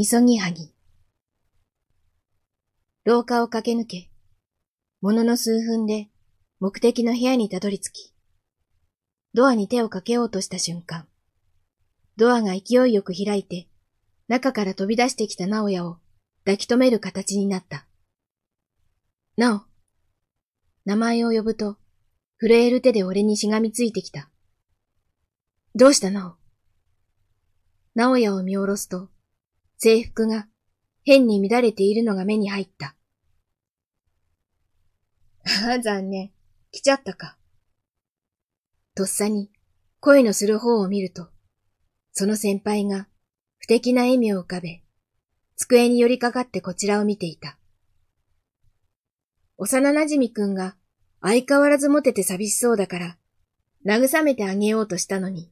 みそぎはぎ。廊下を駆け抜け、ものの数分で目的の部屋にたどり着き、ドアに手をかけようとした瞬間、ドアが勢いよく開いて、中から飛び出してきた直哉を抱き留める形になった。なお、名前を呼ぶと、震える手で俺にしがみついてきた。どうしたなお直哉を見下ろすと、制服が変に乱れているのが目に入った。ああ、残念。来ちゃったか。とっさに声のする方を見ると、その先輩が不敵な笑みを浮かべ、机に寄りかかってこちらを見ていた。幼馴染くんが相変わらずモテて寂しそうだから、慰めてあげようとしたのに、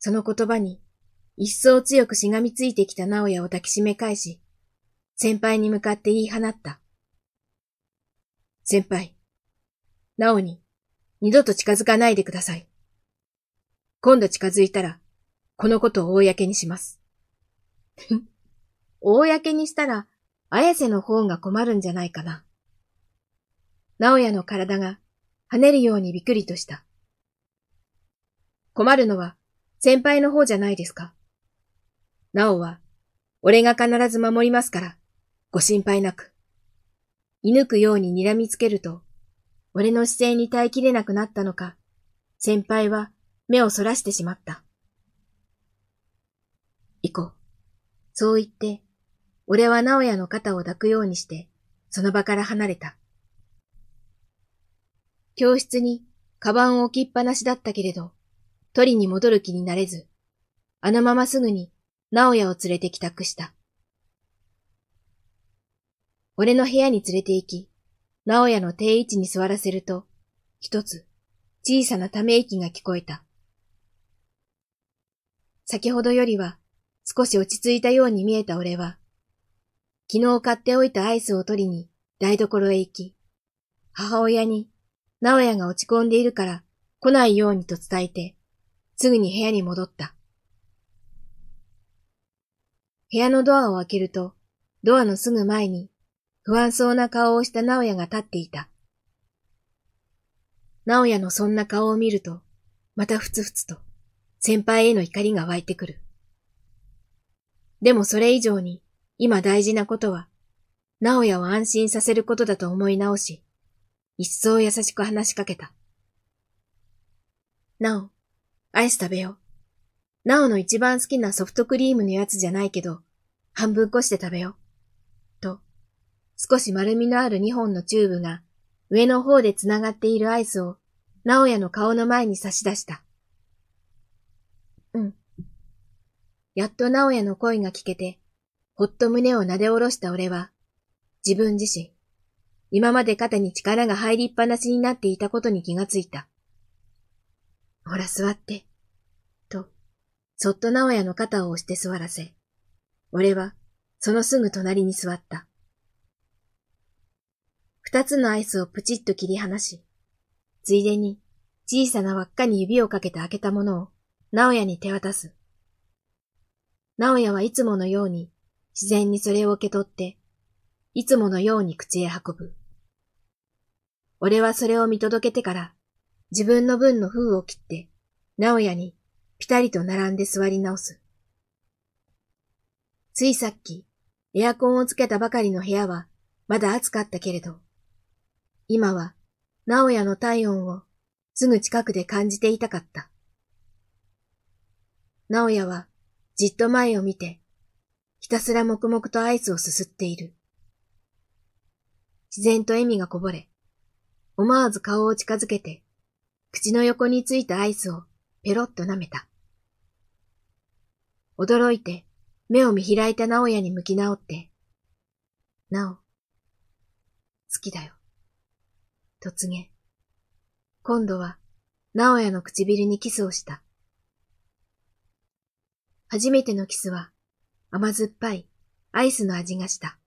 その言葉に一層強くしがみついてきた直哉を抱きしめ返し、先輩に向かって言い放った。先輩、直に二度と近づかないでください。今度近づいたら、このことを公にします。公にしたら、綾瀬の方が困るんじゃないかな。直哉の体が跳ねるようにびっくりとした。困るのは先輩の方じゃないですか。直は、俺が必ず守りますから、ご心配なく。射抜くように睨みつけると、俺の姿勢に耐えきれなくなったのか、先輩は目をそらしてしまった。行こう。そう言って、俺は直哉の肩を抱くようにして、その場から離れた。教室にカバンを置きっぱなしだったけれど、取りに戻る気になれず、あのまますぐに直哉を連れて帰宅した。俺の部屋に連れて行き、直哉の定位置に座らせると、一つ小さなため息が聞こえた。先ほどよりは少し落ち着いたように見えた俺は、昨日買っておいたアイスを取りに台所へ行き、母親に直哉が落ち込んでいるから来ないようにと伝えて、すぐに部屋に戻った。部屋のドアを開けると、ドアのすぐ前に不安そうな顔をした直哉が立っていた。直哉のそんな顔を見ると、またふつふつと先輩への怒りが湧いてくる。でもそれ以上に今大事なことは、直哉を安心させることだと思い直し、一層優しく話しかけた。なお、アイス食べよう。なおの一番好きなソフトクリームのやつじゃないけど、半分こして食べよう。と、少し丸みのある二本のチューブが上の方で繋がっているアイスを、直哉の顔の前に差し出した。うん。やっと直哉の声が聞けて、ほっと胸を撫で下ろした俺は、自分自身、今まで肩に力が入りっぱなしになっていたことに気がついた。ほら座って。そっと直哉の肩を押して座らせ、俺はそのすぐ隣に座った。二つのアイスをプチッと切り離し、ついでに小さな輪っかに指をかけて開けたものを直哉に手渡す。直哉はいつものように自然にそれを受け取って、いつものように口へ運ぶ。俺はそれを見届けてから、自分の分の封を切って、直哉にぴたりと並んで座り直す。ついさっき、エアコンをつけたばかりの部屋は、まだ暑かったけれど、今は、直哉の体温をすぐ近くで感じていたかった。直哉は、じっと前を見て、ひたすら黙々とアイスをすすっている。自然と笑みがこぼれ、思わず顔を近づけて、口の横についたアイスをペロッと舐めた。驚いて目を見開いた直也に向き直って、なお、好きだよ。と告げ、今度は直哉の唇にキスをした。初めてのキスは甘酸っぱいアイスの味がした。